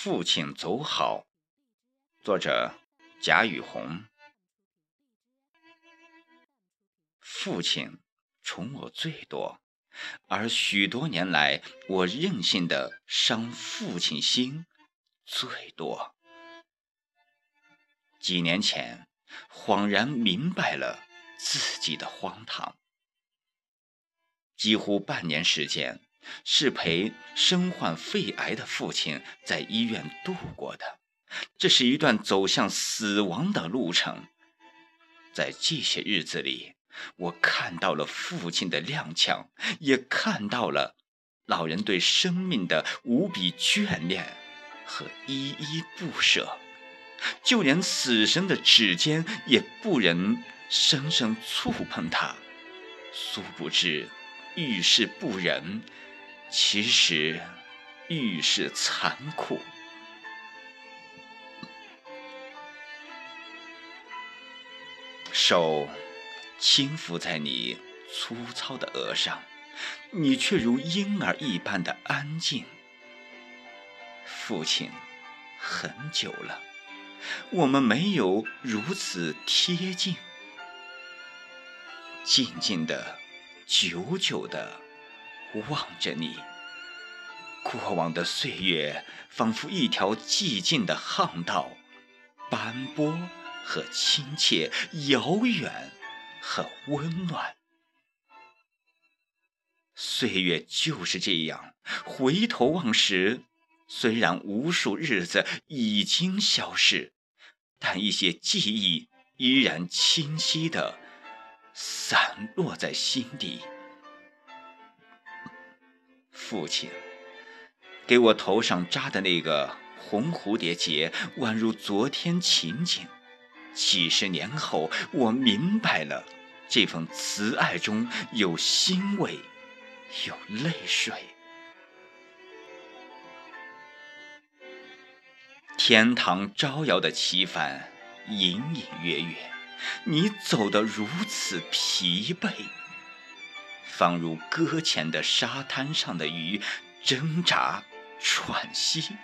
父亲走好，作者贾雨虹。父亲宠我最多，而许多年来，我任性的伤父亲心最多。几年前，恍然明白了自己的荒唐，几乎半年时间。是陪身患肺癌的父亲在医院度过的，这是一段走向死亡的路程。在这些日子里，我看到了父亲的踉跄，也看到了老人对生命的无比眷恋和依依不舍，就连死神的指尖也不忍生生触碰他。殊不知，遇事不忍。其实，遇事残酷。手轻抚在你粗糙的额上，你却如婴儿一般的安静。父亲，很久了，我们没有如此贴近，静静的，久久的。望着你，过往的岁月仿佛一条寂静的巷道，斑驳和亲切，遥远和温暖。岁月就是这样，回头望时，虽然无数日子已经消逝，但一些记忆依然清晰的散落在心底。父亲给我头上扎的那个红蝴蝶结，宛如昨天情景。几十年后，我明白了，这份慈爱中有欣慰，有泪水。天堂招摇的旗帆，隐隐约约，你走得如此疲惫。仿如搁浅的沙滩上的鱼，挣扎、喘息、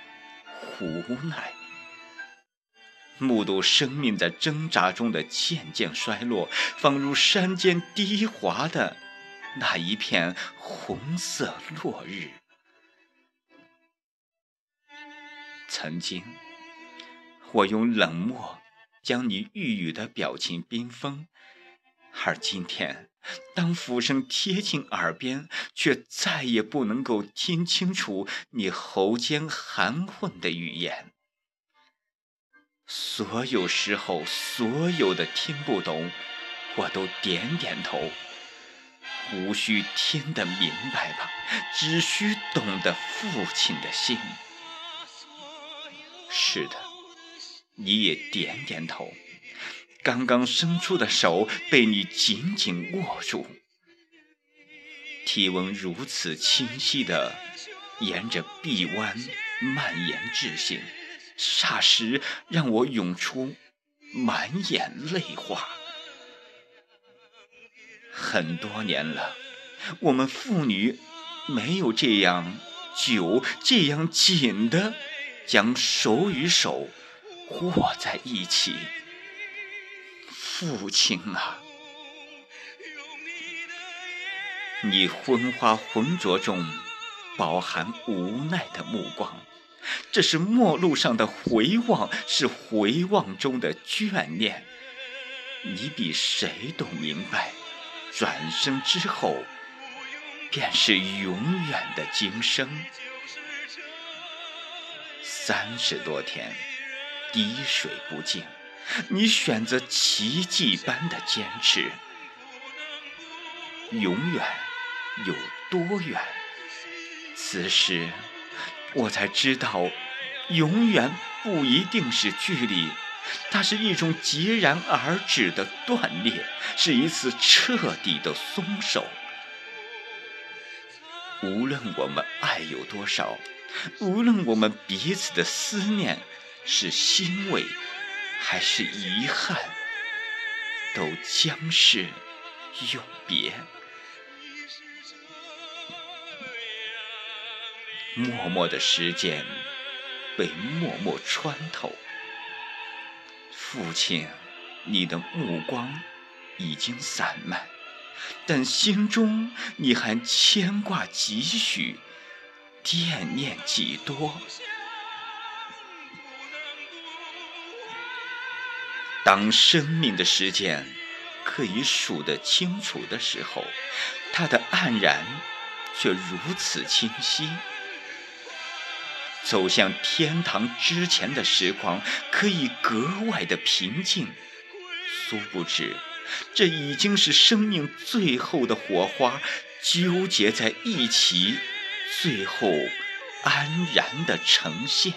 无奈，目睹生命在挣扎中的渐渐衰落，仿如山间低滑的那一片红色落日。曾经，我用冷漠将你欲语的表情冰封，而今天。当浮声贴近耳边，却再也不能够听清楚你喉间含混的语言。所有时候，所有的听不懂，我都点点头。无需听得明白吧，只需懂得父亲的心。是的，你也点点头。刚刚伸出的手被你紧紧握住，体温如此清晰的沿着臂弯蔓延至心，霎时让我涌出满眼泪花。很多年了，我们父女没有这样久、这样紧的将手与手握在一起。父亲啊，你昏花浑浊中饱含无奈的目光，这是陌路上的回望，是回望中的眷恋。你比谁都明白，转身之后便是永远的今生。三十多天，滴水不进。你选择奇迹般的坚持，永远有多远？此时我才知道，永远不一定是距离，它是一种截然而止的断裂，是一次彻底的松手。无论我们爱有多少，无论我们彼此的思念是欣慰。还是遗憾，都将是永别。默默的时间被默默穿透。父亲，你的目光已经散漫，但心中你还牵挂几许，惦念几多。当生命的时间可以数得清楚的时候，它的黯然却如此清晰。走向天堂之前的时光，可以格外的平静。殊不知，这已经是生命最后的火花纠结在一起，最后安然的呈现。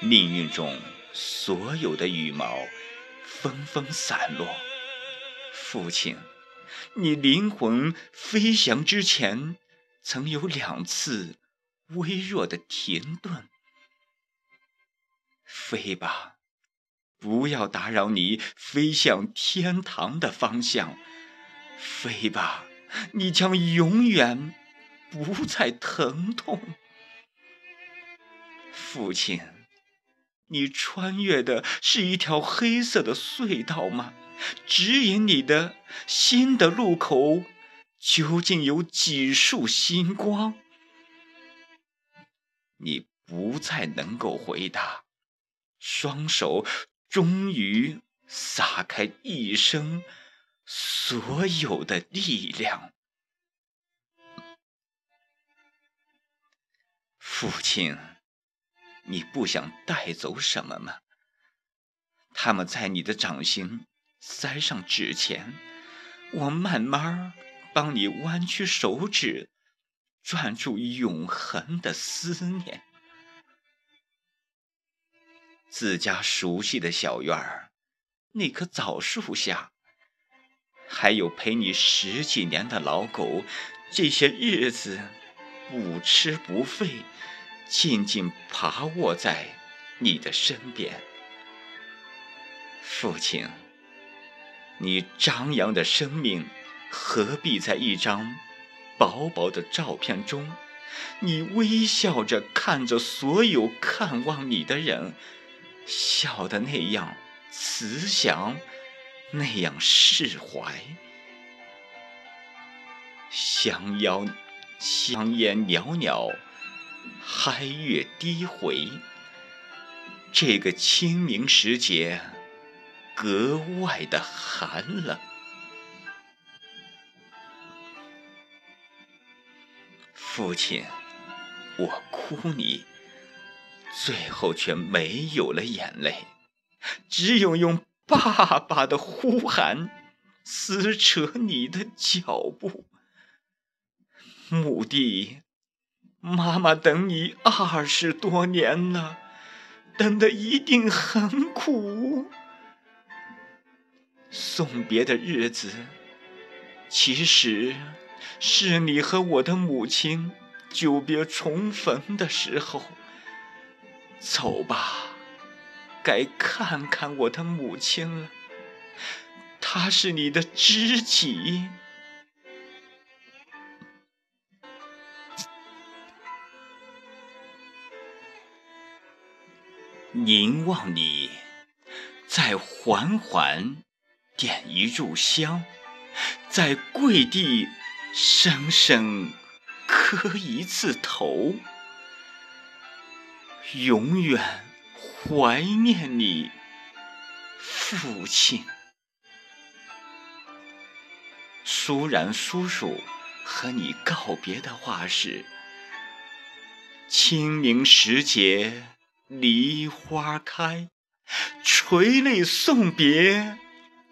命运中所有的羽毛纷纷散落，父亲，你灵魂飞翔之前。曾有两次微弱的停顿，飞吧，不要打扰你飞向天堂的方向。飞吧，你将永远不再疼痛。父亲，你穿越的是一条黑色的隧道吗？指引你的新的路口。究竟有几束星光？你不再能够回答。双手终于撒开一生所有的力量。父亲，你不想带走什么吗？他们在你的掌心塞上纸钱，我慢慢。帮你弯曲手指，转出永恒的思念。自家熟悉的小院儿，那棵枣树下，还有陪你十几年的老狗，这些日子不吃不废，静静爬卧在你的身边。父亲，你张扬的生命。何必在一张薄薄的照片中，你微笑着看着所有看望你的人，笑得那样慈祥，那样释怀。香腰香烟袅袅，嗨月低回。这个清明时节，格外的寒冷。父亲，我哭你，最后却没有了眼泪，只有用爸爸的呼喊撕扯你的脚步。墓地，妈妈等你二十多年了，等的一定很苦。送别的日子，其实。是你和我的母亲久别重逢的时候。走吧，该看看我的母亲了。她是你的知己。凝望你，再缓缓点一炷香，再跪地。深深磕一次头，永远怀念你，父亲。舒然叔叔和你告别的话是：清明时节梨花开，垂泪送别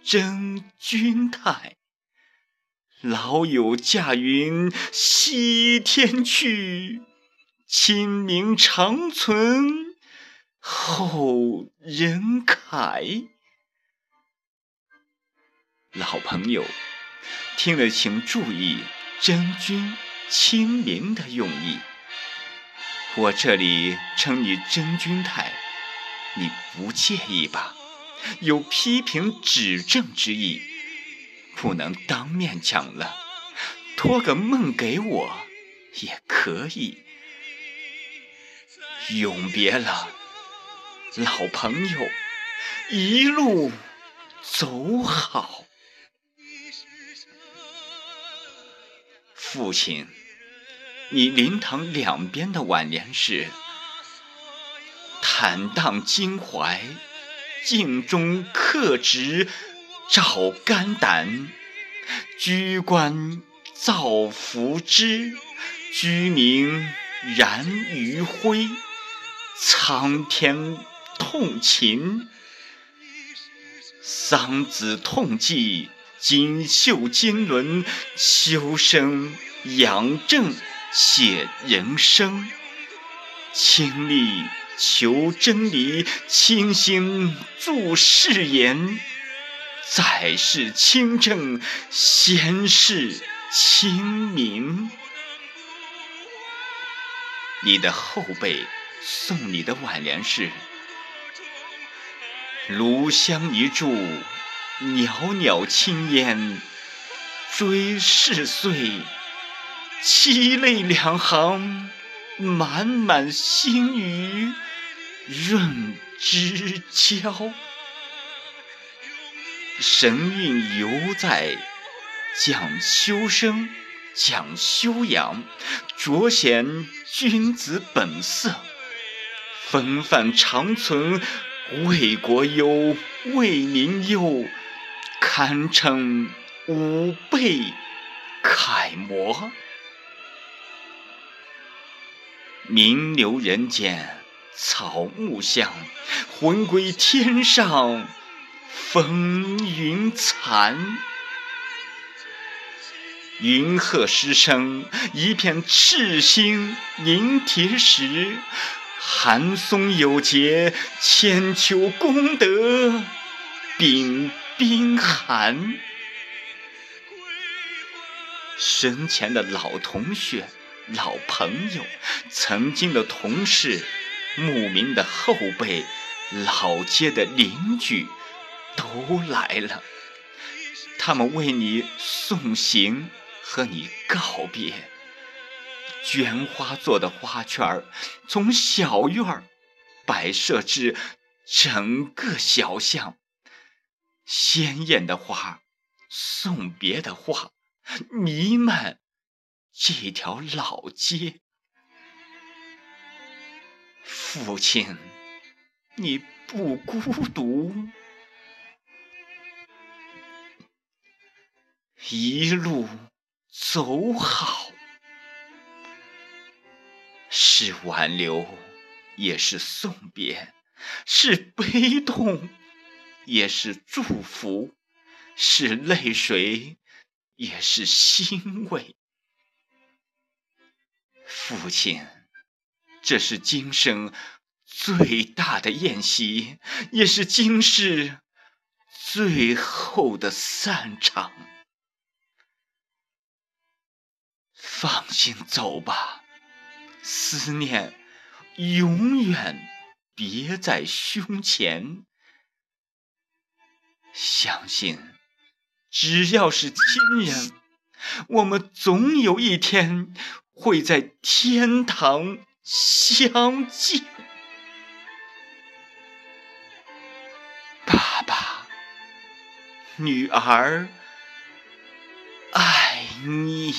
真君态。老友驾云西天去，清明长存后人慨。老朋友，听了请注意真君清明的用意。我这里称你真君太，你不介意吧？有批评指正之意。不能当面讲了，托个梦给我也可以。永别了，老朋友，一路走好。父亲，你灵堂两边的挽联是：坦荡襟怀，镜中刻直照肝胆，居官造福之，居民燃余晖。苍天痛秦，桑梓痛祭。锦绣金轮，修身养正写人生；倾力求真理，倾心铸誓言。在世清正，先世清明。你的后辈送你的挽联是：炉香一炷。袅袅青烟追逝岁，凄泪两行，满满心语润之交。神韵犹在，讲修身，讲修养，卓显君子本色，风范长存，为国忧，为民忧。堪称吾辈楷模，名留人间草木香，魂归天上风云残。云鹤失声，一片赤心凝铁石；寒松有节，千秋功德秉。冰寒，生前的老同学、老朋友、曾经的同事、牧民的后辈、老街的邻居，都来了。他们为你送行，和你告别。绢花做的花圈儿，从小院儿摆设至整个小巷。鲜艳的花，送别的话，弥漫这条老街。父亲，你不孤独，一路走好，是挽留，也是送别，是悲痛。也是祝福，是泪水，也是欣慰。父亲，这是今生最大的宴席，也是今世最后的散场。放心走吧，思念永远别在胸前。相信，只要是亲人，我们总有一天会在天堂相见。爸爸，女儿爱你。